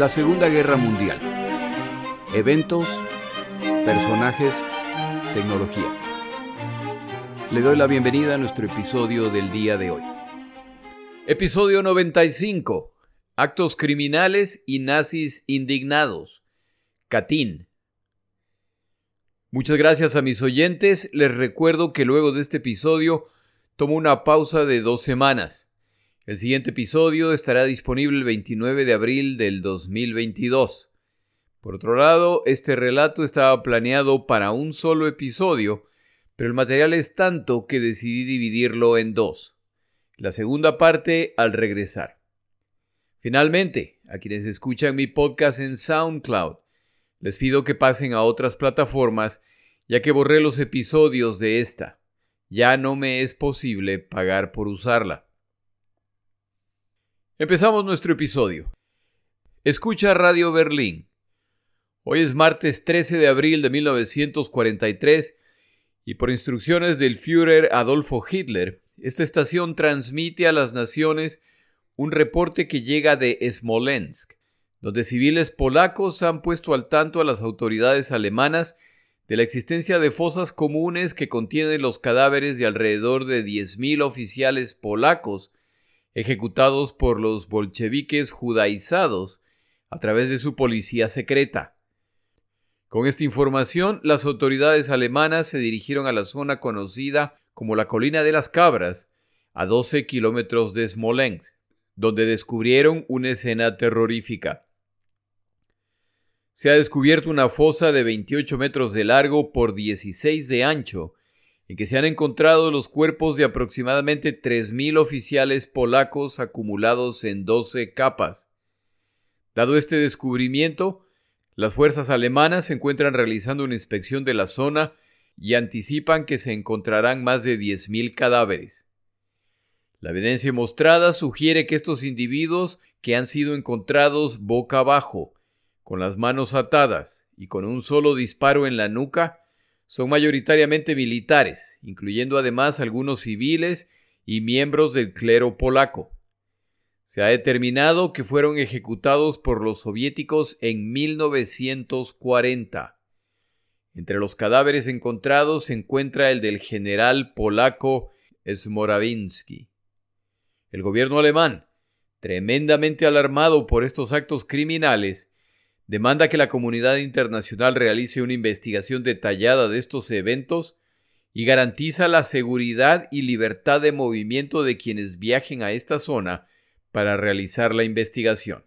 La Segunda Guerra Mundial. Eventos, personajes, tecnología. Le doy la bienvenida a nuestro episodio del día de hoy. Episodio 95. Actos criminales y nazis indignados. Catín. Muchas gracias a mis oyentes. Les recuerdo que luego de este episodio tomo una pausa de dos semanas. El siguiente episodio estará disponible el 29 de abril del 2022. Por otro lado, este relato estaba planeado para un solo episodio, pero el material es tanto que decidí dividirlo en dos. La segunda parte al regresar. Finalmente, a quienes escuchan mi podcast en SoundCloud, les pido que pasen a otras plataformas ya que borré los episodios de esta. Ya no me es posible pagar por usarla. Empezamos nuestro episodio. Escucha Radio Berlín. Hoy es martes 13 de abril de 1943 y por instrucciones del Führer Adolfo Hitler, esta estación transmite a las naciones un reporte que llega de Smolensk, donde civiles polacos han puesto al tanto a las autoridades alemanas de la existencia de fosas comunes que contienen los cadáveres de alrededor de 10.000 oficiales polacos ejecutados por los bolcheviques judaizados a través de su policía secreta. Con esta información, las autoridades alemanas se dirigieron a la zona conocida como la Colina de las Cabras, a 12 kilómetros de Smolensk, donde descubrieron una escena terrorífica. Se ha descubierto una fosa de 28 metros de largo por 16 de ancho, en que se han encontrado los cuerpos de aproximadamente 3.000 oficiales polacos acumulados en 12 capas. Dado este descubrimiento, las fuerzas alemanas se encuentran realizando una inspección de la zona y anticipan que se encontrarán más de 10.000 cadáveres. La evidencia mostrada sugiere que estos individuos que han sido encontrados boca abajo, con las manos atadas y con un solo disparo en la nuca, son mayoritariamente militares, incluyendo además algunos civiles y miembros del clero polaco. Se ha determinado que fueron ejecutados por los soviéticos en 1940. Entre los cadáveres encontrados se encuentra el del general polaco Smorawinsky. El gobierno alemán, tremendamente alarmado por estos actos criminales, demanda que la comunidad internacional realice una investigación detallada de estos eventos y garantiza la seguridad y libertad de movimiento de quienes viajen a esta zona para realizar la investigación.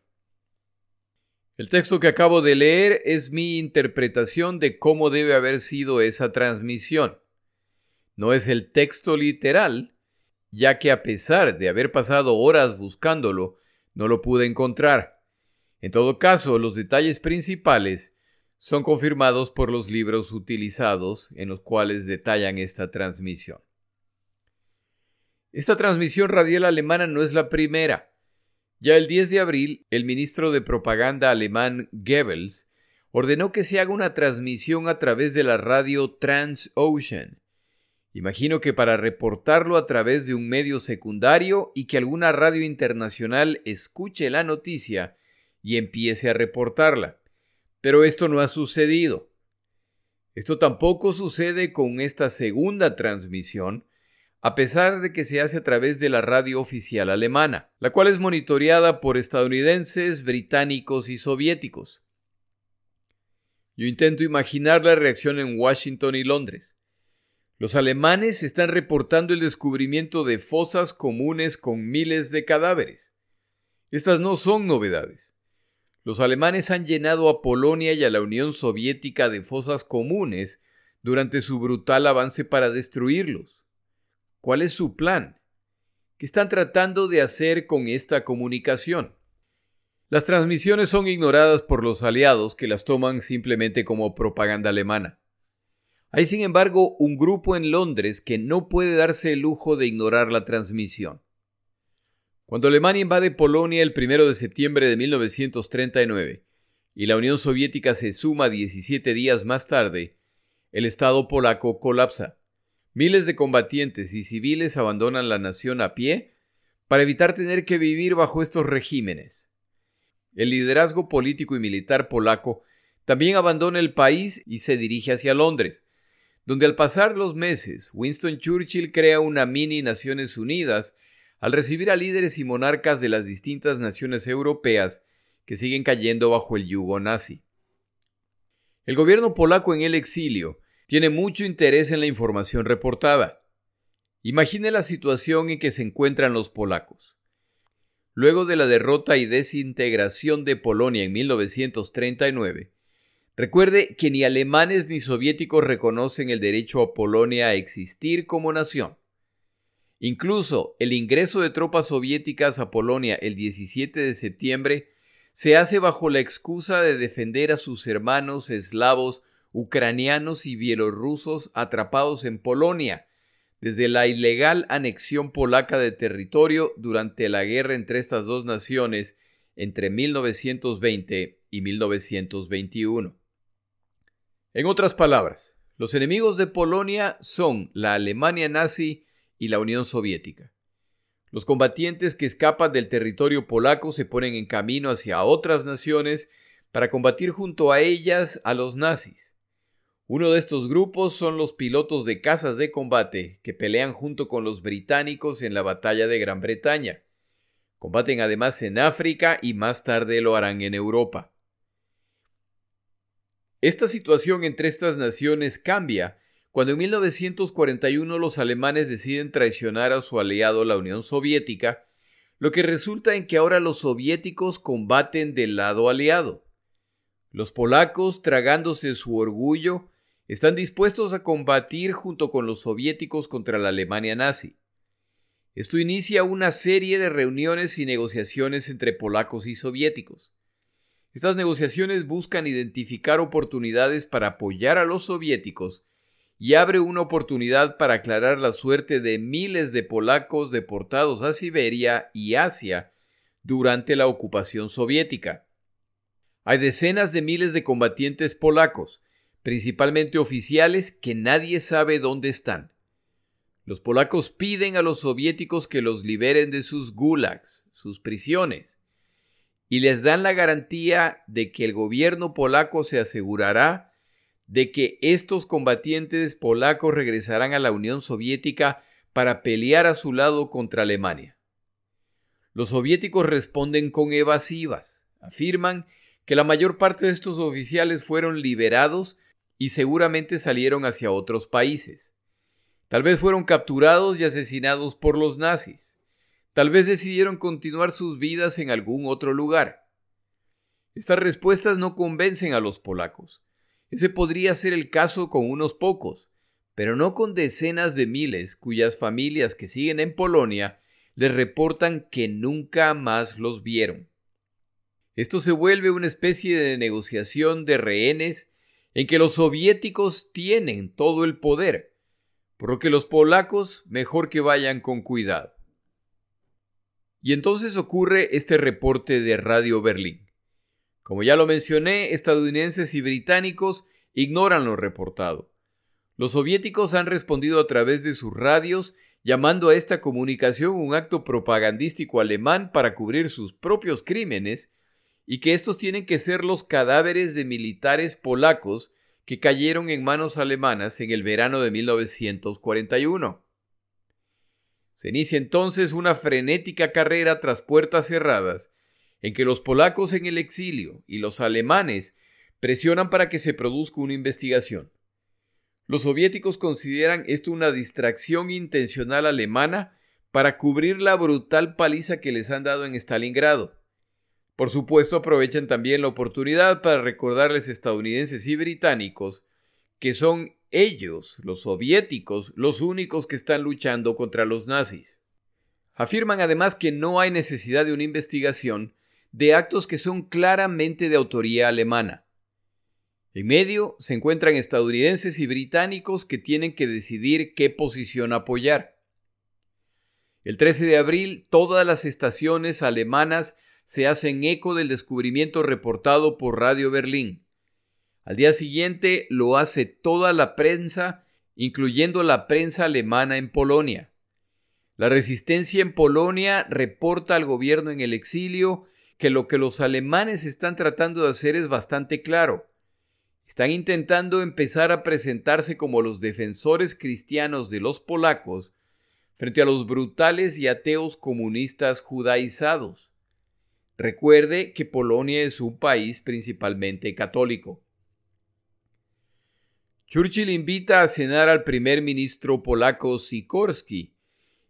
El texto que acabo de leer es mi interpretación de cómo debe haber sido esa transmisión. No es el texto literal, ya que a pesar de haber pasado horas buscándolo, no lo pude encontrar. En todo caso, los detalles principales son confirmados por los libros utilizados en los cuales detallan esta transmisión. Esta transmisión radial alemana no es la primera. Ya el 10 de abril, el ministro de propaganda alemán Goebbels ordenó que se haga una transmisión a través de la radio Transocean. Imagino que para reportarlo a través de un medio secundario y que alguna radio internacional escuche la noticia y empiece a reportarla. Pero esto no ha sucedido. Esto tampoco sucede con esta segunda transmisión, a pesar de que se hace a través de la radio oficial alemana, la cual es monitoreada por estadounidenses, británicos y soviéticos. Yo intento imaginar la reacción en Washington y Londres. Los alemanes están reportando el descubrimiento de fosas comunes con miles de cadáveres. Estas no son novedades. Los alemanes han llenado a Polonia y a la Unión Soviética de fosas comunes durante su brutal avance para destruirlos. ¿Cuál es su plan? ¿Qué están tratando de hacer con esta comunicación? Las transmisiones son ignoradas por los aliados que las toman simplemente como propaganda alemana. Hay sin embargo un grupo en Londres que no puede darse el lujo de ignorar la transmisión. Cuando Alemania invade Polonia el 1 de septiembre de 1939 y la Unión Soviética se suma 17 días más tarde, el Estado polaco colapsa. Miles de combatientes y civiles abandonan la nación a pie para evitar tener que vivir bajo estos regímenes. el liderazgo político y militar polaco también abandona el país y se dirige hacia Londres, donde al pasar los meses Winston Churchill crea una mini Naciones Unidas al recibir a líderes y monarcas de las distintas naciones europeas que siguen cayendo bajo el yugo nazi. El gobierno polaco en el exilio tiene mucho interés en la información reportada. Imagine la situación en que se encuentran los polacos. Luego de la derrota y desintegración de Polonia en 1939, recuerde que ni alemanes ni soviéticos reconocen el derecho a Polonia a existir como nación. Incluso el ingreso de tropas soviéticas a Polonia el 17 de septiembre se hace bajo la excusa de defender a sus hermanos eslavos, ucranianos y bielorrusos atrapados en Polonia, desde la ilegal anexión polaca de territorio durante la guerra entre estas dos naciones entre 1920 y 1921. En otras palabras, los enemigos de Polonia son la Alemania nazi y la Unión Soviética. Los combatientes que escapan del territorio polaco se ponen en camino hacia otras naciones para combatir junto a ellas a los nazis. Uno de estos grupos son los pilotos de cazas de combate que pelean junto con los británicos en la batalla de Gran Bretaña. Combaten además en África y más tarde lo harán en Europa. Esta situación entre estas naciones cambia cuando en 1941 los alemanes deciden traicionar a su aliado la Unión Soviética, lo que resulta en que ahora los soviéticos combaten del lado aliado. Los polacos, tragándose su orgullo, están dispuestos a combatir junto con los soviéticos contra la Alemania nazi. Esto inicia una serie de reuniones y negociaciones entre polacos y soviéticos. Estas negociaciones buscan identificar oportunidades para apoyar a los soviéticos y abre una oportunidad para aclarar la suerte de miles de polacos deportados a Siberia y Asia durante la ocupación soviética. Hay decenas de miles de combatientes polacos, principalmente oficiales que nadie sabe dónde están. Los polacos piden a los soviéticos que los liberen de sus gulags, sus prisiones, y les dan la garantía de que el gobierno polaco se asegurará de que estos combatientes polacos regresarán a la Unión Soviética para pelear a su lado contra Alemania. Los soviéticos responden con evasivas, afirman que la mayor parte de estos oficiales fueron liberados y seguramente salieron hacia otros países. Tal vez fueron capturados y asesinados por los nazis. Tal vez decidieron continuar sus vidas en algún otro lugar. Estas respuestas no convencen a los polacos. Ese podría ser el caso con unos pocos, pero no con decenas de miles cuyas familias que siguen en Polonia les reportan que nunca más los vieron. Esto se vuelve una especie de negociación de rehenes en que los soviéticos tienen todo el poder, por lo que los polacos mejor que vayan con cuidado. Y entonces ocurre este reporte de Radio Berlín. Como ya lo mencioné, estadounidenses y británicos ignoran lo reportado. Los soviéticos han respondido a través de sus radios llamando a esta comunicación un acto propagandístico alemán para cubrir sus propios crímenes y que estos tienen que ser los cadáveres de militares polacos que cayeron en manos alemanas en el verano de 1941. Se inicia entonces una frenética carrera tras puertas cerradas, en que los polacos en el exilio y los alemanes presionan para que se produzca una investigación. Los soviéticos consideran esto una distracción intencional alemana para cubrir la brutal paliza que les han dado en Stalingrado. Por supuesto, aprovechan también la oportunidad para recordarles estadounidenses y británicos que son ellos, los soviéticos, los únicos que están luchando contra los nazis. Afirman además que no hay necesidad de una investigación de actos que son claramente de autoría alemana. En medio se encuentran estadounidenses y británicos que tienen que decidir qué posición apoyar. El 13 de abril, todas las estaciones alemanas se hacen eco del descubrimiento reportado por Radio Berlín. Al día siguiente lo hace toda la prensa, incluyendo la prensa alemana en Polonia. La resistencia en Polonia reporta al gobierno en el exilio que lo que los alemanes están tratando de hacer es bastante claro. Están intentando empezar a presentarse como los defensores cristianos de los polacos frente a los brutales y ateos comunistas judaizados. Recuerde que Polonia es un país principalmente católico. Churchill invita a cenar al primer ministro polaco Sikorski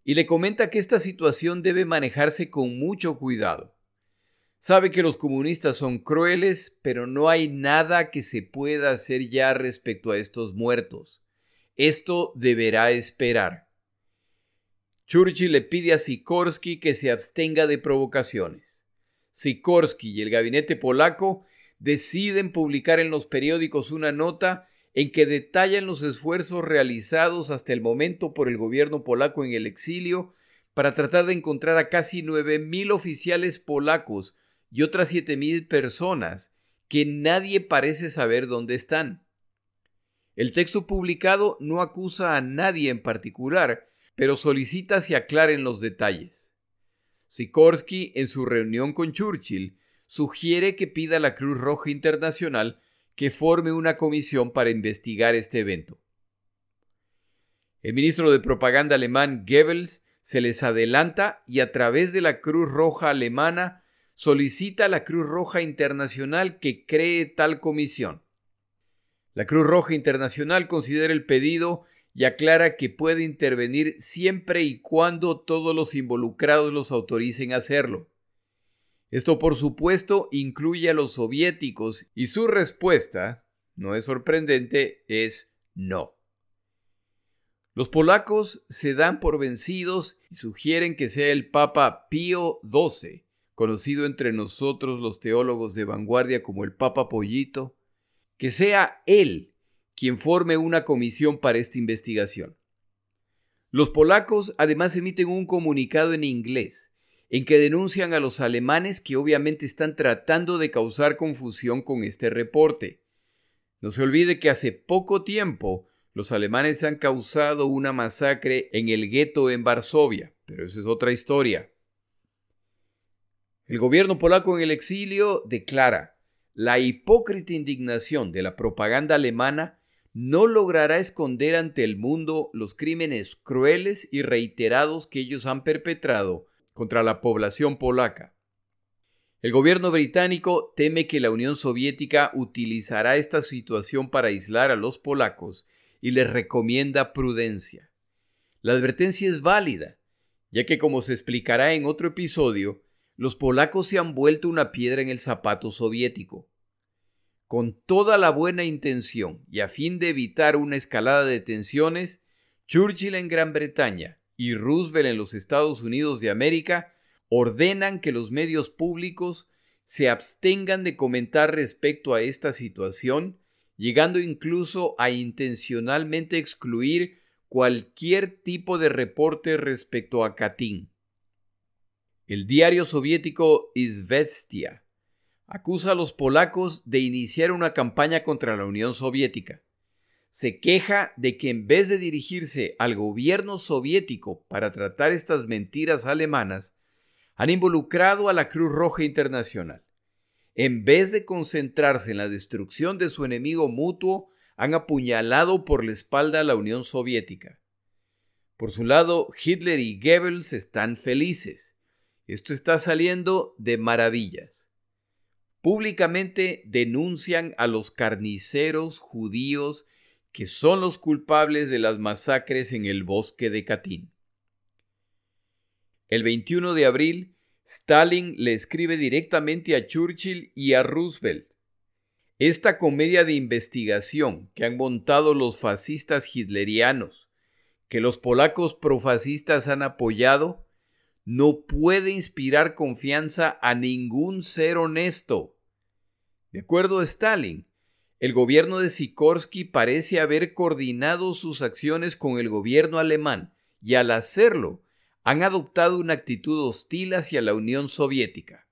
y le comenta que esta situación debe manejarse con mucho cuidado. Sabe que los comunistas son crueles, pero no hay nada que se pueda hacer ya respecto a estos muertos. Esto deberá esperar. Churchill le pide a Sikorsky que se abstenga de provocaciones. Sikorsky y el gabinete polaco deciden publicar en los periódicos una nota en que detallan los esfuerzos realizados hasta el momento por el gobierno polaco en el exilio para tratar de encontrar a casi 9.000 oficiales polacos y otras siete mil personas que nadie parece saber dónde están. El texto publicado no acusa a nadie en particular, pero solicita se aclaren los detalles. Sikorsky, en su reunión con Churchill, sugiere que pida a la Cruz Roja Internacional que forme una comisión para investigar este evento. El ministro de Propaganda alemán Goebbels se les adelanta y a través de la Cruz Roja alemana solicita a la Cruz Roja Internacional que cree tal comisión. La Cruz Roja Internacional considera el pedido y aclara que puede intervenir siempre y cuando todos los involucrados los autoricen a hacerlo. Esto por supuesto incluye a los soviéticos y su respuesta, no es sorprendente, es no. Los polacos se dan por vencidos y sugieren que sea el Papa Pío XII conocido entre nosotros los teólogos de vanguardia como el Papa Pollito, que sea él quien forme una comisión para esta investigación. Los polacos además emiten un comunicado en inglés en que denuncian a los alemanes que obviamente están tratando de causar confusión con este reporte. No se olvide que hace poco tiempo los alemanes han causado una masacre en el gueto en Varsovia, pero esa es otra historia. El gobierno polaco en el exilio declara, la hipócrita indignación de la propaganda alemana no logrará esconder ante el mundo los crímenes crueles y reiterados que ellos han perpetrado contra la población polaca. El gobierno británico teme que la Unión Soviética utilizará esta situación para aislar a los polacos y les recomienda prudencia. La advertencia es válida, ya que como se explicará en otro episodio, los polacos se han vuelto una piedra en el zapato soviético. Con toda la buena intención y a fin de evitar una escalada de tensiones, Churchill en Gran Bretaña y Roosevelt en los Estados Unidos de América ordenan que los medios públicos se abstengan de comentar respecto a esta situación, llegando incluso a intencionalmente excluir cualquier tipo de reporte respecto a Katyn. El diario soviético Izvestia acusa a los polacos de iniciar una campaña contra la Unión Soviética. Se queja de que en vez de dirigirse al gobierno soviético para tratar estas mentiras alemanas, han involucrado a la Cruz Roja Internacional. En vez de concentrarse en la destrucción de su enemigo mutuo, han apuñalado por la espalda a la Unión Soviética. Por su lado, Hitler y Goebbels están felices esto está saliendo de maravillas. Públicamente denuncian a los carniceros judíos que son los culpables de las masacres en el bosque de Katyn. El 21 de abril, Stalin le escribe directamente a Churchill y a Roosevelt. Esta comedia de investigación que han montado los fascistas hitlerianos, que los polacos profascistas han apoyado, no puede inspirar confianza a ningún ser honesto. De acuerdo a Stalin, el gobierno de Sikorsky parece haber coordinado sus acciones con el gobierno alemán y al hacerlo han adoptado una actitud hostil hacia la Unión Soviética.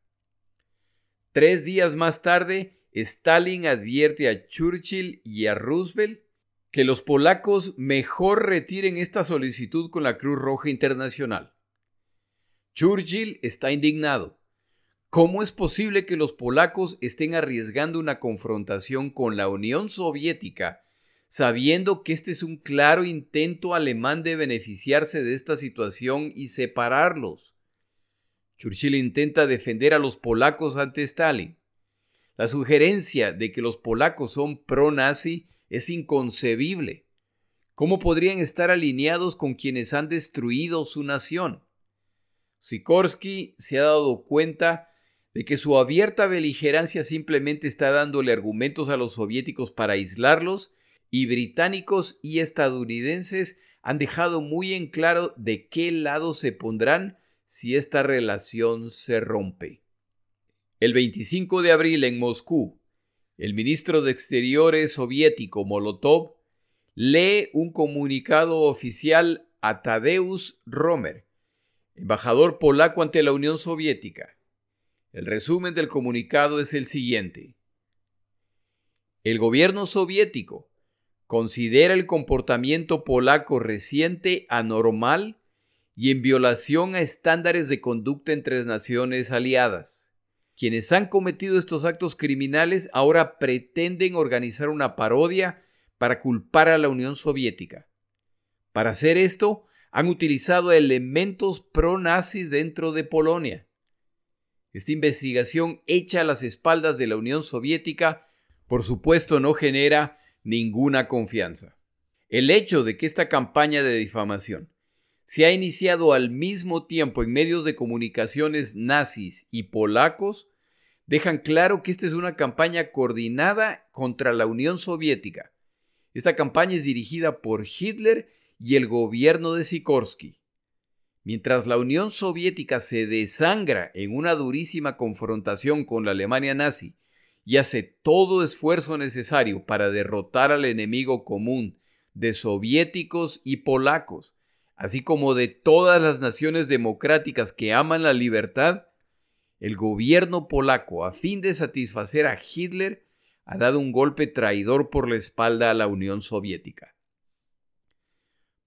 Tres días más tarde, Stalin advierte a Churchill y a Roosevelt que los polacos mejor retiren esta solicitud con la Cruz Roja Internacional. Churchill está indignado. ¿Cómo es posible que los polacos estén arriesgando una confrontación con la Unión Soviética sabiendo que este es un claro intento alemán de beneficiarse de esta situación y separarlos? Churchill intenta defender a los polacos ante Stalin. La sugerencia de que los polacos son pro-nazi es inconcebible. ¿Cómo podrían estar alineados con quienes han destruido su nación? Sikorsky se ha dado cuenta de que su abierta beligerancia simplemente está dándole argumentos a los soviéticos para aislarlos y británicos y estadounidenses han dejado muy en claro de qué lado se pondrán si esta relación se rompe. El 25 de abril en Moscú, el ministro de Exteriores soviético Molotov lee un comunicado oficial a Tadeusz Romer, embajador polaco ante la Unión Soviética. El resumen del comunicado es el siguiente. El gobierno soviético considera el comportamiento polaco reciente anormal y en violación a estándares de conducta entre naciones aliadas. Quienes han cometido estos actos criminales ahora pretenden organizar una parodia para culpar a la Unión Soviética. Para hacer esto, han utilizado elementos pro-nazis dentro de Polonia. Esta investigación hecha a las espaldas de la Unión Soviética, por supuesto, no genera ninguna confianza. El hecho de que esta campaña de difamación se ha iniciado al mismo tiempo en medios de comunicaciones nazis y polacos dejan claro que esta es una campaña coordinada contra la Unión Soviética esta campaña es dirigida por Hitler y el gobierno de Sikorsky. Mientras la Unión Soviética se desangra en una durísima confrontación con la Alemania nazi y hace todo esfuerzo necesario para derrotar al enemigo común de soviéticos y polacos, así como de todas las naciones democráticas que aman la libertad, el gobierno polaco, a fin de satisfacer a Hitler, ha dado un golpe traidor por la espalda a la Unión Soviética.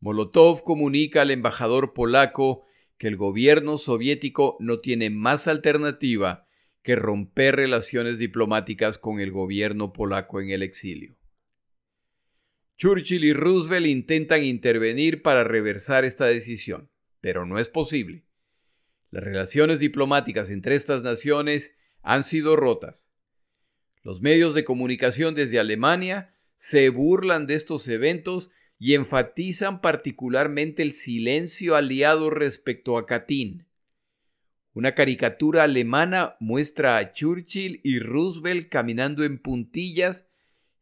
Molotov comunica al embajador polaco que el gobierno soviético no tiene más alternativa que romper relaciones diplomáticas con el gobierno polaco en el exilio. Churchill y Roosevelt intentan intervenir para reversar esta decisión, pero no es posible. Las relaciones diplomáticas entre estas naciones han sido rotas los medios de comunicación desde Alemania se burlan de estos eventos y enfatizan particularmente el silencio aliado respecto a Katyn. Una caricatura alemana muestra a Churchill y Roosevelt caminando en puntillas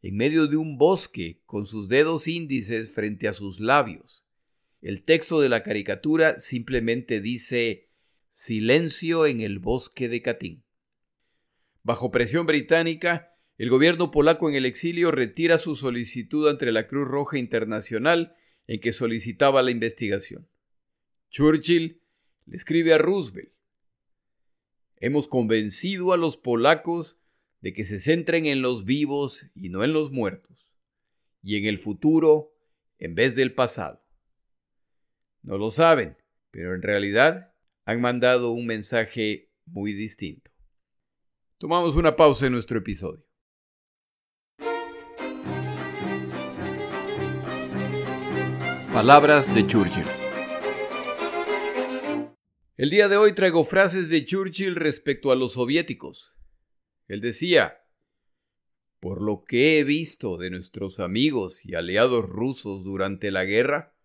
en medio de un bosque con sus dedos índices frente a sus labios. El texto de la caricatura simplemente dice Silencio en el bosque de Katyn. Bajo presión británica, el gobierno polaco en el exilio retira su solicitud ante la Cruz Roja Internacional en que solicitaba la investigación. Churchill le escribe a Roosevelt, Hemos convencido a los polacos de que se centren en los vivos y no en los muertos, y en el futuro en vez del pasado. No lo saben, pero en realidad han mandado un mensaje muy distinto. Tomamos una pausa en nuestro episodio. Palabras de Churchill. El día de hoy traigo frases de Churchill respecto a los soviéticos. Él decía, por lo que he visto de nuestros amigos y aliados rusos durante la guerra,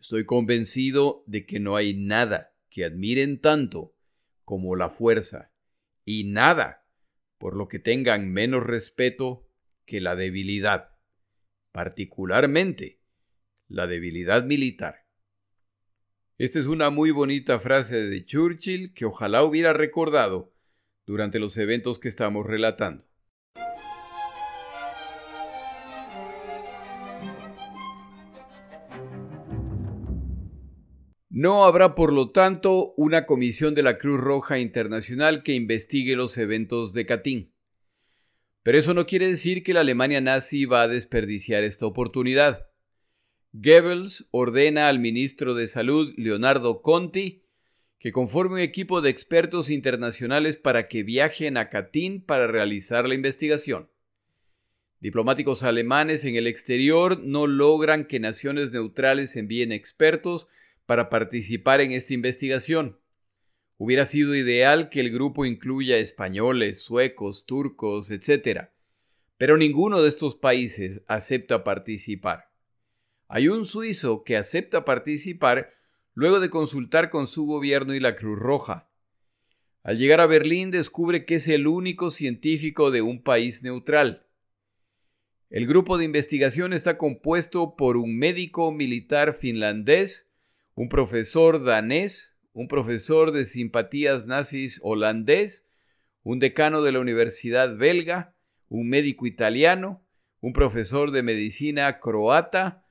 estoy convencido de que no hay nada que admiren tanto como la fuerza y nada por lo que tengan menos respeto que la debilidad, particularmente la debilidad militar. Esta es una muy bonita frase de Churchill que ojalá hubiera recordado durante los eventos que estamos relatando. No habrá, por lo tanto, una comisión de la Cruz Roja Internacional que investigue los eventos de Katyn. Pero eso no quiere decir que la Alemania nazi va a desperdiciar esta oportunidad. Goebbels ordena al ministro de Salud, Leonardo Conti, que conforme un equipo de expertos internacionales para que viajen a Katyn para realizar la investigación. Diplomáticos alemanes en el exterior no logran que naciones neutrales envíen expertos para participar en esta investigación. Hubiera sido ideal que el grupo incluya españoles, suecos, turcos, etc. Pero ninguno de estos países acepta participar. Hay un suizo que acepta participar luego de consultar con su gobierno y la Cruz Roja. Al llegar a Berlín descubre que es el único científico de un país neutral. El grupo de investigación está compuesto por un médico militar finlandés, un profesor danés, un profesor de simpatías nazis holandés, un decano de la Universidad belga, un médico italiano, un profesor de medicina croata,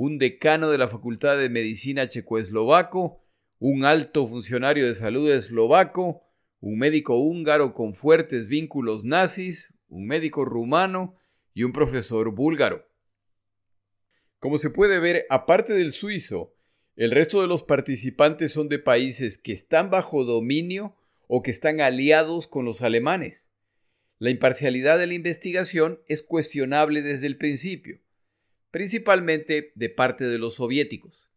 un decano de la Facultad de Medicina checoslovaco, un alto funcionario de salud eslovaco, un médico húngaro con fuertes vínculos nazis, un médico rumano y un profesor búlgaro. Como se puede ver, aparte del suizo, el resto de los participantes son de países que están bajo dominio o que están aliados con los alemanes. La imparcialidad de la investigación es cuestionable desde el principio, principalmente de parte de los soviéticos.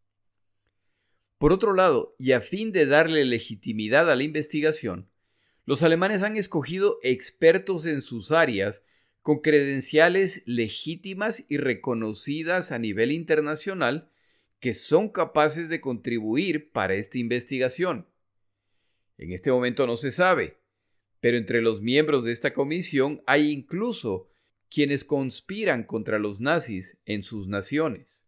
Por otro lado, y a fin de darle legitimidad a la investigación, los alemanes han escogido expertos en sus áreas con credenciales legítimas y reconocidas a nivel internacional que son capaces de contribuir para esta investigación. En este momento no se sabe, pero entre los miembros de esta comisión hay incluso quienes conspiran contra los nazis en sus naciones.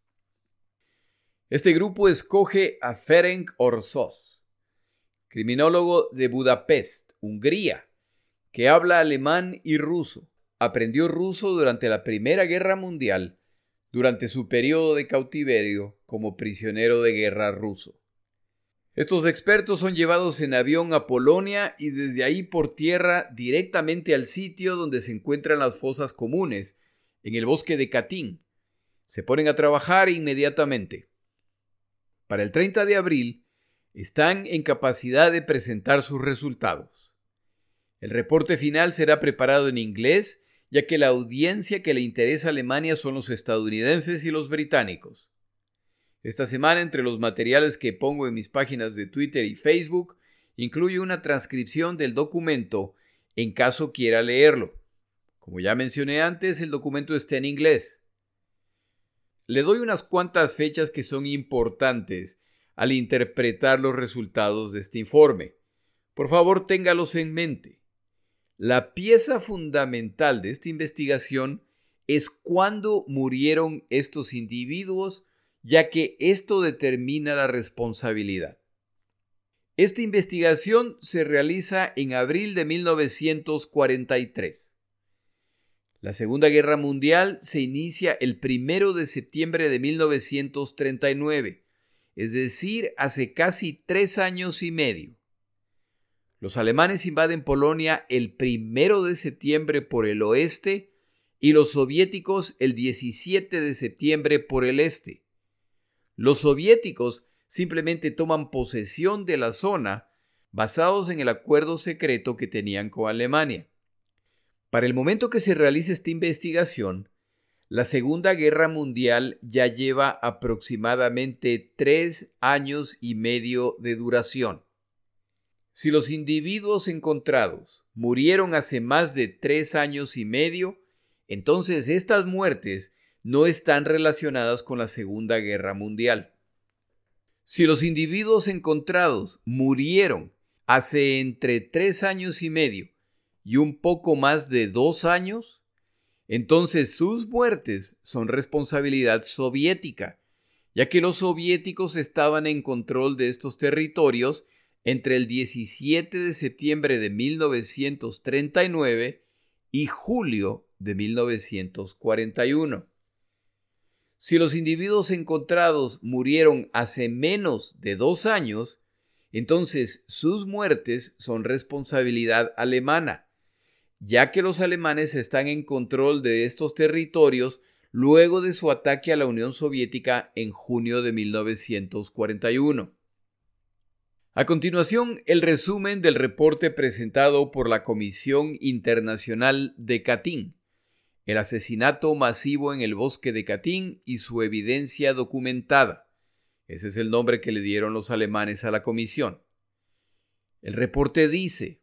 Este grupo escoge a Ferenc Orsos, criminólogo de Budapest, Hungría, que habla alemán y ruso. Aprendió ruso durante la Primera Guerra Mundial durante su periodo de cautiverio como prisionero de guerra ruso. Estos expertos son llevados en avión a Polonia y desde ahí por tierra directamente al sitio donde se encuentran las fosas comunes, en el bosque de Katyn. Se ponen a trabajar inmediatamente. Para el 30 de abril están en capacidad de presentar sus resultados. El reporte final será preparado en inglés ya que la audiencia que le interesa a Alemania son los estadounidenses y los británicos. Esta semana, entre los materiales que pongo en mis páginas de Twitter y Facebook, incluye una transcripción del documento en caso quiera leerlo. Como ya mencioné antes, el documento está en inglés. Le doy unas cuantas fechas que son importantes al interpretar los resultados de este informe. Por favor, téngalos en mente. La pieza fundamental de esta investigación es cuándo murieron estos individuos, ya que esto determina la responsabilidad. Esta investigación se realiza en abril de 1943. La Segunda Guerra Mundial se inicia el primero de septiembre de 1939, es decir, hace casi tres años y medio. Los alemanes invaden Polonia el primero de septiembre por el oeste y los soviéticos el 17 de septiembre por el este. Los soviéticos simplemente toman posesión de la zona basados en el acuerdo secreto que tenían con Alemania. Para el momento que se realiza esta investigación, la Segunda Guerra Mundial ya lleva aproximadamente tres años y medio de duración. Si los individuos encontrados murieron hace más de tres años y medio, entonces estas muertes no están relacionadas con la Segunda Guerra Mundial. Si los individuos encontrados murieron hace entre tres años y medio y un poco más de dos años, entonces sus muertes son responsabilidad soviética, ya que los soviéticos estaban en control de estos territorios entre el 17 de septiembre de 1939 y julio de 1941. Si los individuos encontrados murieron hace menos de dos años, entonces sus muertes son responsabilidad alemana, ya que los alemanes están en control de estos territorios luego de su ataque a la Unión Soviética en junio de 1941. A continuación, el resumen del reporte presentado por la Comisión Internacional de Katyn, el asesinato masivo en el bosque de Katyn y su evidencia documentada. Ese es el nombre que le dieron los alemanes a la comisión. El reporte dice,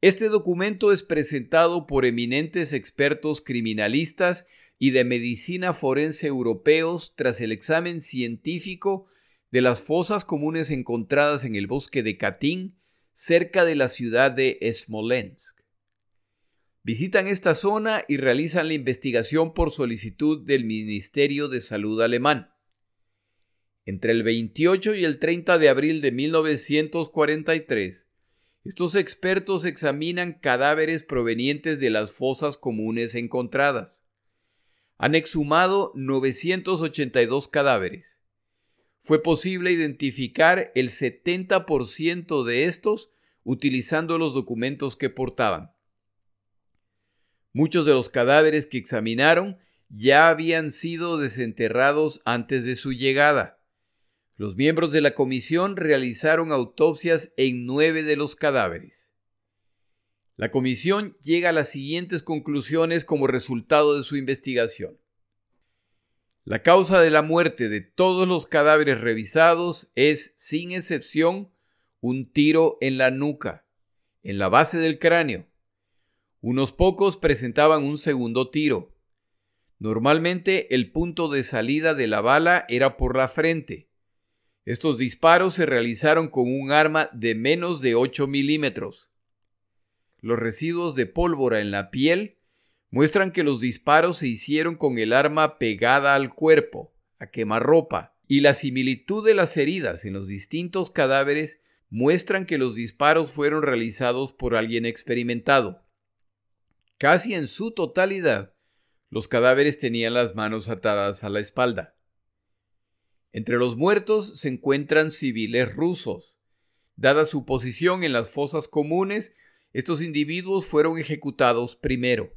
este documento es presentado por eminentes expertos criminalistas y de medicina forense europeos tras el examen científico de las fosas comunes encontradas en el bosque de Katyn, cerca de la ciudad de Smolensk. Visitan esta zona y realizan la investigación por solicitud del Ministerio de Salud alemán. Entre el 28 y el 30 de abril de 1943, estos expertos examinan cadáveres provenientes de las fosas comunes encontradas. Han exhumado 982 cadáveres. Fue posible identificar el 70% de estos utilizando los documentos que portaban. Muchos de los cadáveres que examinaron ya habían sido desenterrados antes de su llegada. Los miembros de la comisión realizaron autopsias en nueve de los cadáveres. La comisión llega a las siguientes conclusiones como resultado de su investigación. La causa de la muerte de todos los cadáveres revisados es, sin excepción, un tiro en la nuca, en la base del cráneo. Unos pocos presentaban un segundo tiro. Normalmente el punto de salida de la bala era por la frente, estos disparos se realizaron con un arma de menos de 8 milímetros. Los residuos de pólvora en la piel muestran que los disparos se hicieron con el arma pegada al cuerpo, a quemarropa, y la similitud de las heridas en los distintos cadáveres muestran que los disparos fueron realizados por alguien experimentado. Casi en su totalidad, los cadáveres tenían las manos atadas a la espalda. Entre los muertos se encuentran civiles rusos. Dada su posición en las fosas comunes, estos individuos fueron ejecutados primero.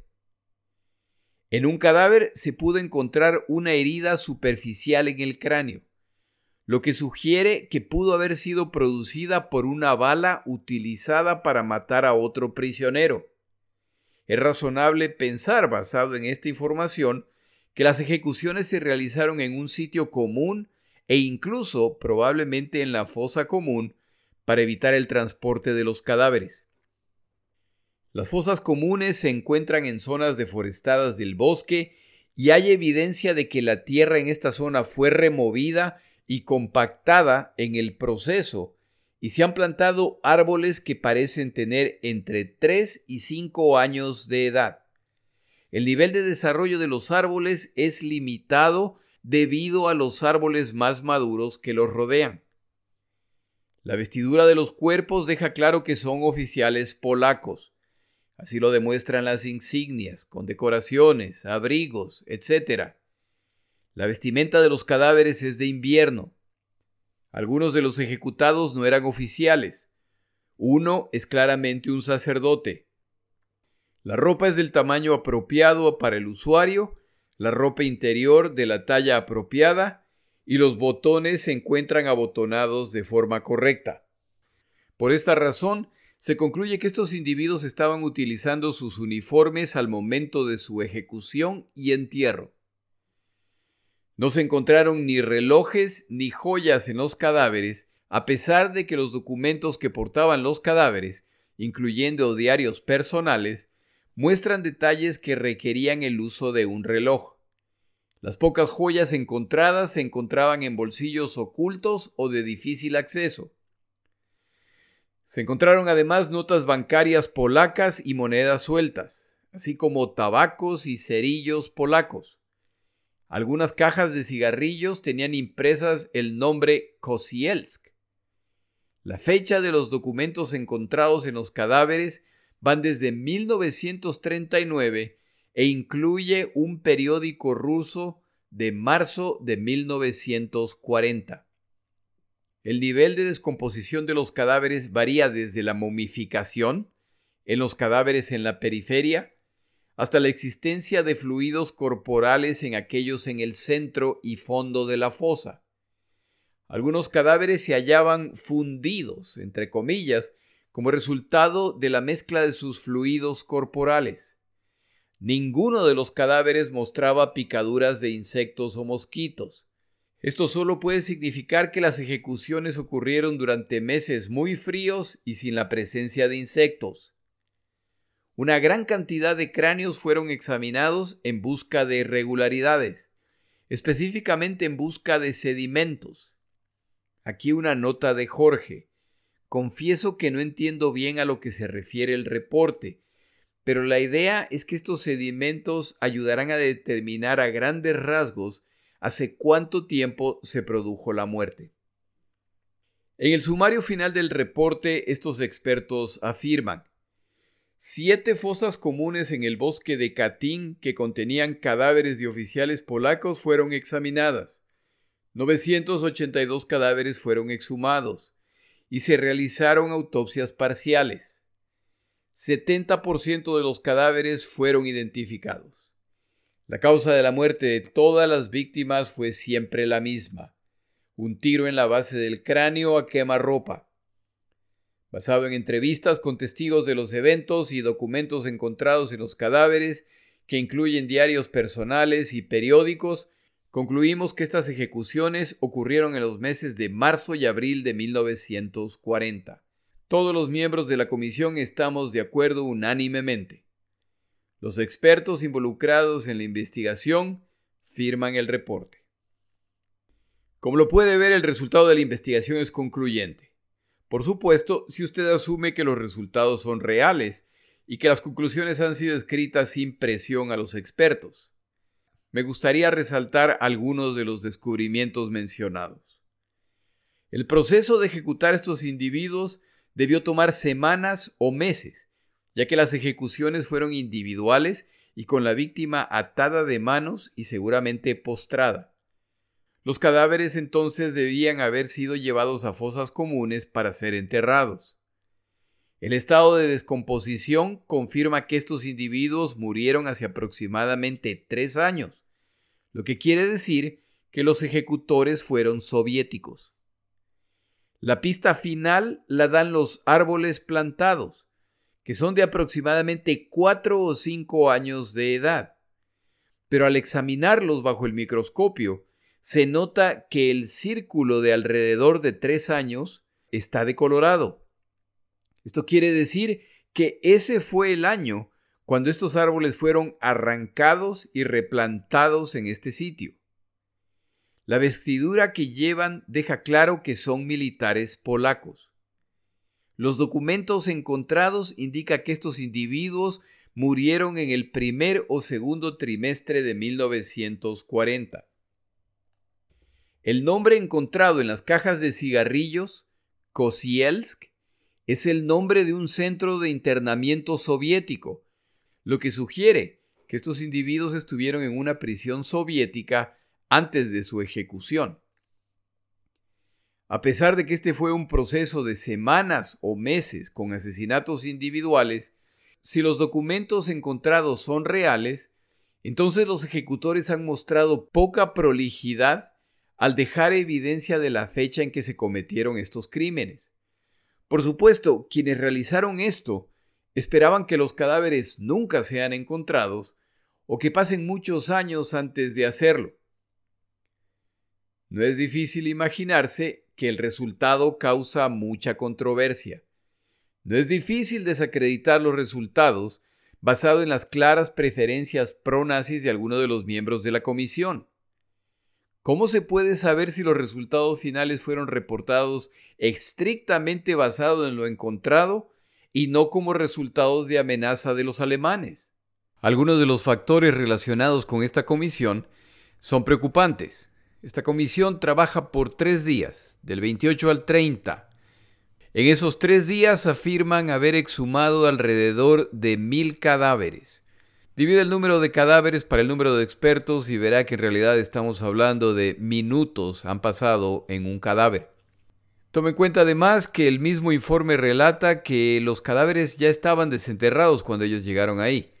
En un cadáver se pudo encontrar una herida superficial en el cráneo, lo que sugiere que pudo haber sido producida por una bala utilizada para matar a otro prisionero. Es razonable pensar, basado en esta información, que las ejecuciones se realizaron en un sitio común e incluso probablemente en la fosa común para evitar el transporte de los cadáveres. Las fosas comunes se encuentran en zonas deforestadas del bosque y hay evidencia de que la tierra en esta zona fue removida y compactada en el proceso y se han plantado árboles que parecen tener entre 3 y 5 años de edad. El nivel de desarrollo de los árboles es limitado debido a los árboles más maduros que los rodean. La vestidura de los cuerpos deja claro que son oficiales polacos. Así lo demuestran las insignias, condecoraciones, abrigos, etc. La vestimenta de los cadáveres es de invierno. Algunos de los ejecutados no eran oficiales. Uno es claramente un sacerdote. La ropa es del tamaño apropiado para el usuario la ropa interior de la talla apropiada y los botones se encuentran abotonados de forma correcta. Por esta razón, se concluye que estos individuos estaban utilizando sus uniformes al momento de su ejecución y entierro. No se encontraron ni relojes ni joyas en los cadáveres, a pesar de que los documentos que portaban los cadáveres, incluyendo diarios personales, muestran detalles que requerían el uso de un reloj. Las pocas joyas encontradas se encontraban en bolsillos ocultos o de difícil acceso. Se encontraron además notas bancarias polacas y monedas sueltas, así como tabacos y cerillos polacos. Algunas cajas de cigarrillos tenían impresas el nombre Kosielsk. La fecha de los documentos encontrados en los cadáveres van desde 1939 e incluye un periódico ruso de marzo de 1940. El nivel de descomposición de los cadáveres varía desde la momificación, en los cadáveres en la periferia, hasta la existencia de fluidos corporales en aquellos en el centro y fondo de la fosa. Algunos cadáveres se hallaban fundidos, entre comillas, como resultado de la mezcla de sus fluidos corporales. Ninguno de los cadáveres mostraba picaduras de insectos o mosquitos. Esto solo puede significar que las ejecuciones ocurrieron durante meses muy fríos y sin la presencia de insectos. Una gran cantidad de cráneos fueron examinados en busca de irregularidades, específicamente en busca de sedimentos. Aquí una nota de Jorge. Confieso que no entiendo bien a lo que se refiere el reporte, pero la idea es que estos sedimentos ayudarán a determinar a grandes rasgos hace cuánto tiempo se produjo la muerte. En el sumario final del reporte, estos expertos afirman siete fosas comunes en el bosque de Katyn que contenían cadáveres de oficiales polacos fueron examinadas. 982 cadáveres fueron exhumados y se realizaron autopsias parciales. 70% de los cadáveres fueron identificados. La causa de la muerte de todas las víctimas fue siempre la misma, un tiro en la base del cráneo a quemarropa. Basado en entrevistas con testigos de los eventos y documentos encontrados en los cadáveres, que incluyen diarios personales y periódicos, Concluimos que estas ejecuciones ocurrieron en los meses de marzo y abril de 1940. Todos los miembros de la comisión estamos de acuerdo unánimemente. Los expertos involucrados en la investigación firman el reporte. Como lo puede ver, el resultado de la investigación es concluyente. Por supuesto, si usted asume que los resultados son reales y que las conclusiones han sido escritas sin presión a los expertos me gustaría resaltar algunos de los descubrimientos mencionados. El proceso de ejecutar estos individuos debió tomar semanas o meses, ya que las ejecuciones fueron individuales y con la víctima atada de manos y seguramente postrada. Los cadáveres entonces debían haber sido llevados a fosas comunes para ser enterrados. El estado de descomposición confirma que estos individuos murieron hace aproximadamente tres años, lo que quiere decir que los ejecutores fueron soviéticos. La pista final la dan los árboles plantados, que son de aproximadamente cuatro o cinco años de edad. Pero al examinarlos bajo el microscopio, se nota que el círculo de alrededor de tres años está decolorado. Esto quiere decir que ese fue el año cuando estos árboles fueron arrancados y replantados en este sitio. La vestidura que llevan deja claro que son militares polacos. Los documentos encontrados indican que estos individuos murieron en el primer o segundo trimestre de 1940. El nombre encontrado en las cajas de cigarrillos, Kosielsk, es el nombre de un centro de internamiento soviético lo que sugiere que estos individuos estuvieron en una prisión soviética antes de su ejecución. A pesar de que este fue un proceso de semanas o meses con asesinatos individuales, si los documentos encontrados son reales, entonces los ejecutores han mostrado poca prolijidad al dejar evidencia de la fecha en que se cometieron estos crímenes. Por supuesto, quienes realizaron esto esperaban que los cadáveres nunca sean encontrados o que pasen muchos años antes de hacerlo. No es difícil imaginarse que el resultado causa mucha controversia. No es difícil desacreditar los resultados basado en las claras preferencias pro-nazis de algunos de los miembros de la comisión. ¿Cómo se puede saber si los resultados finales fueron reportados estrictamente basados en lo encontrado y no como resultados de amenaza de los alemanes. Algunos de los factores relacionados con esta comisión son preocupantes. Esta comisión trabaja por tres días, del 28 al 30. En esos tres días afirman haber exhumado alrededor de mil cadáveres. Divide el número de cadáveres para el número de expertos y verá que en realidad estamos hablando de minutos han pasado en un cadáver. Tome en cuenta además que el mismo informe relata que los cadáveres ya estaban desenterrados cuando ellos llegaron ahí,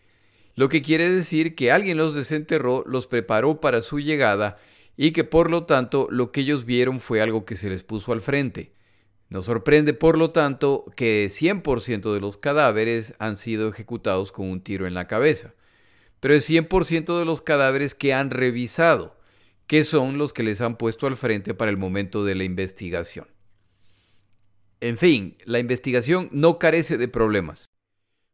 lo que quiere decir que alguien los desenterró, los preparó para su llegada y que por lo tanto lo que ellos vieron fue algo que se les puso al frente. Nos sorprende por lo tanto que 100% de los cadáveres han sido ejecutados con un tiro en la cabeza, pero es 100% de los cadáveres que han revisado, que son los que les han puesto al frente para el momento de la investigación. En fin, la investigación no carece de problemas.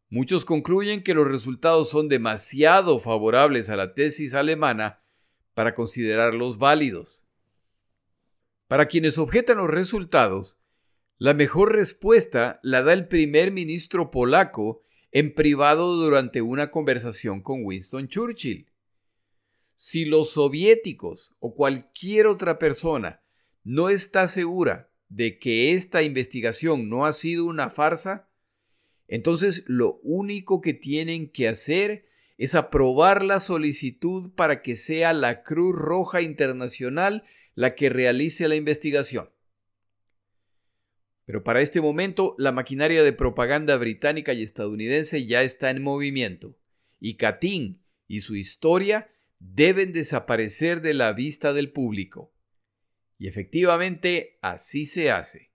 Muchos concluyen que los resultados son demasiado favorables a la tesis alemana para considerarlos válidos. Para quienes objetan los resultados, la mejor respuesta la da el primer ministro polaco en privado durante una conversación con Winston Churchill. Si los soviéticos o cualquier otra persona no está segura de que esta investigación no ha sido una farsa, entonces lo único que tienen que hacer es aprobar la solicitud para que sea la Cruz Roja Internacional la que realice la investigación. Pero para este momento la maquinaria de propaganda británica y estadounidense ya está en movimiento, y Katyn y su historia deben desaparecer de la vista del público. Y efectivamente así se hace.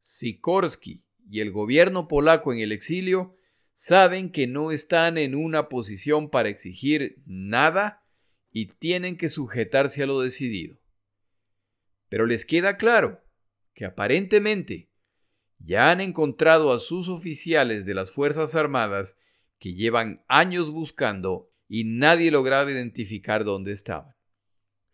Sikorsky y el gobierno polaco en el exilio saben que no están en una posición para exigir nada y tienen que sujetarse a lo decidido. Pero les queda claro que aparentemente ya han encontrado a sus oficiales de las Fuerzas Armadas que llevan años buscando y nadie lograba identificar dónde estaban.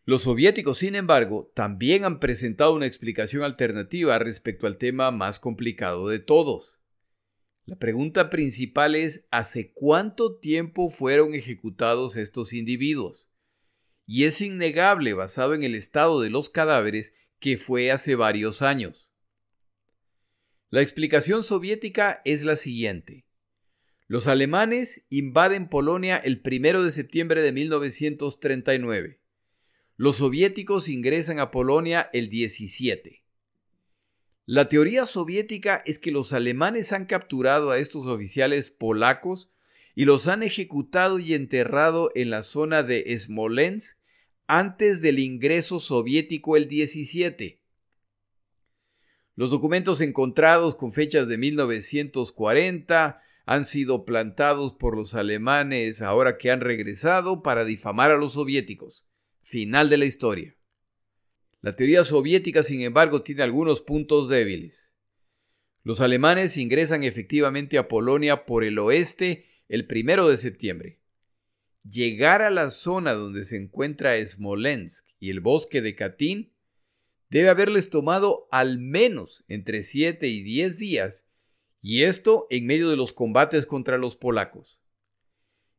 Los soviéticos, sin embargo, también han presentado una explicación alternativa respecto al tema más complicado de todos. La pregunta principal es ¿hace cuánto tiempo fueron ejecutados estos individuos? Y es innegable, basado en el estado de los cadáveres, que fue hace varios años. La explicación soviética es la siguiente. Los alemanes invaden Polonia el 1 de septiembre de 1939. Los soviéticos ingresan a Polonia el 17. La teoría soviética es que los alemanes han capturado a estos oficiales polacos y los han ejecutado y enterrado en la zona de Smolensk antes del ingreso soviético el 17. Los documentos encontrados con fechas de 1940 han sido plantados por los alemanes ahora que han regresado para difamar a los soviéticos. Final de la historia. La teoría soviética, sin embargo, tiene algunos puntos débiles. Los alemanes ingresan efectivamente a Polonia por el oeste el primero de septiembre. Llegar a la zona donde se encuentra Smolensk y el bosque de Katyn debe haberles tomado al menos entre 7 y 10 días, y esto en medio de los combates contra los polacos.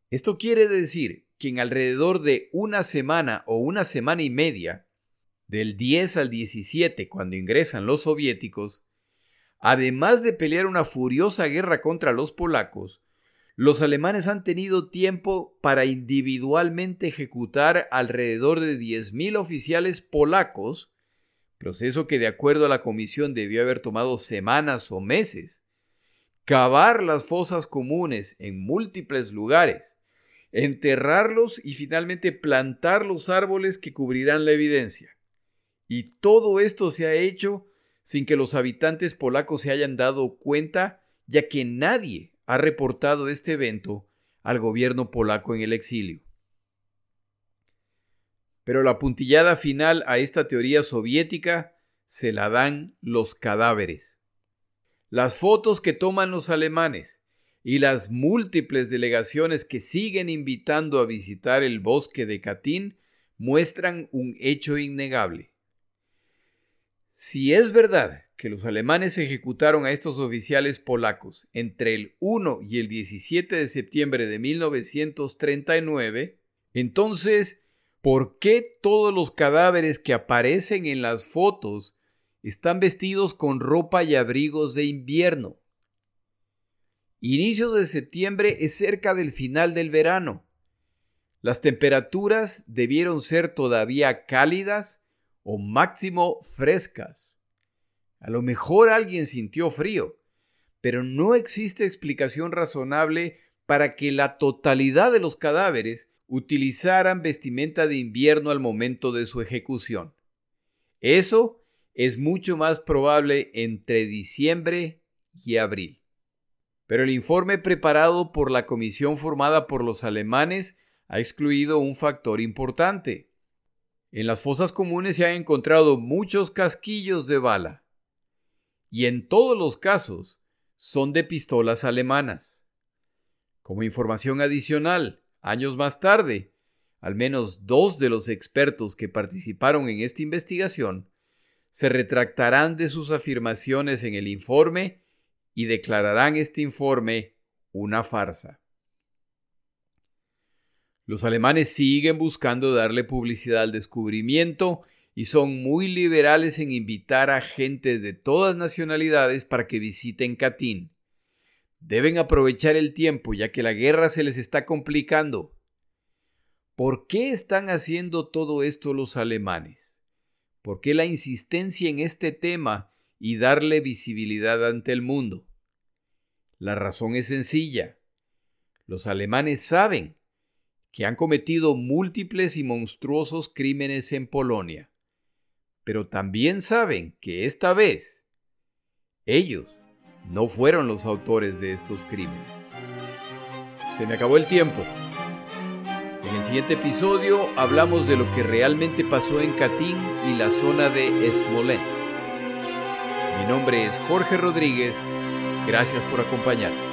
Esto quiere decir que en alrededor de una semana o una semana y media, del 10 al 17, cuando ingresan los soviéticos, además de pelear una furiosa guerra contra los polacos, los alemanes han tenido tiempo para individualmente ejecutar alrededor de 10.000 oficiales polacos, proceso que de acuerdo a la comisión debió haber tomado semanas o meses, cavar las fosas comunes en múltiples lugares, enterrarlos y finalmente plantar los árboles que cubrirán la evidencia. Y todo esto se ha hecho sin que los habitantes polacos se hayan dado cuenta, ya que nadie ha reportado este evento al gobierno polaco en el exilio. Pero la puntillada final a esta teoría soviética se la dan los cadáveres. Las fotos que toman los alemanes y las múltiples delegaciones que siguen invitando a visitar el bosque de Katyn muestran un hecho innegable. Si es verdad que los alemanes ejecutaron a estos oficiales polacos entre el 1 y el 17 de septiembre de 1939, entonces, ¿por qué todos los cadáveres que aparecen en las fotos están vestidos con ropa y abrigos de invierno? Inicios de septiembre es cerca del final del verano. Las temperaturas debieron ser todavía cálidas o máximo frescas. A lo mejor alguien sintió frío, pero no existe explicación razonable para que la totalidad de los cadáveres utilizaran vestimenta de invierno al momento de su ejecución. Eso es mucho más probable entre diciembre y abril. Pero el informe preparado por la comisión formada por los alemanes ha excluido un factor importante. En las fosas comunes se han encontrado muchos casquillos de bala. Y en todos los casos son de pistolas alemanas. Como información adicional, años más tarde, al menos dos de los expertos que participaron en esta investigación se retractarán de sus afirmaciones en el informe y declararán este informe una farsa. Los alemanes siguen buscando darle publicidad al descubrimiento y son muy liberales en invitar a agentes de todas nacionalidades para que visiten Katyn. Deben aprovechar el tiempo ya que la guerra se les está complicando. ¿Por qué están haciendo todo esto los alemanes? ¿Por qué la insistencia en este tema y darle visibilidad ante el mundo? La razón es sencilla. Los alemanes saben que han cometido múltiples y monstruosos crímenes en Polonia, pero también saben que esta vez ellos no fueron los autores de estos crímenes. Se me acabó el tiempo. En el siguiente episodio hablamos de lo que realmente pasó en Katyn y la zona de Smolensk. Mi nombre es Jorge Rodríguez. Gracias por acompañarme.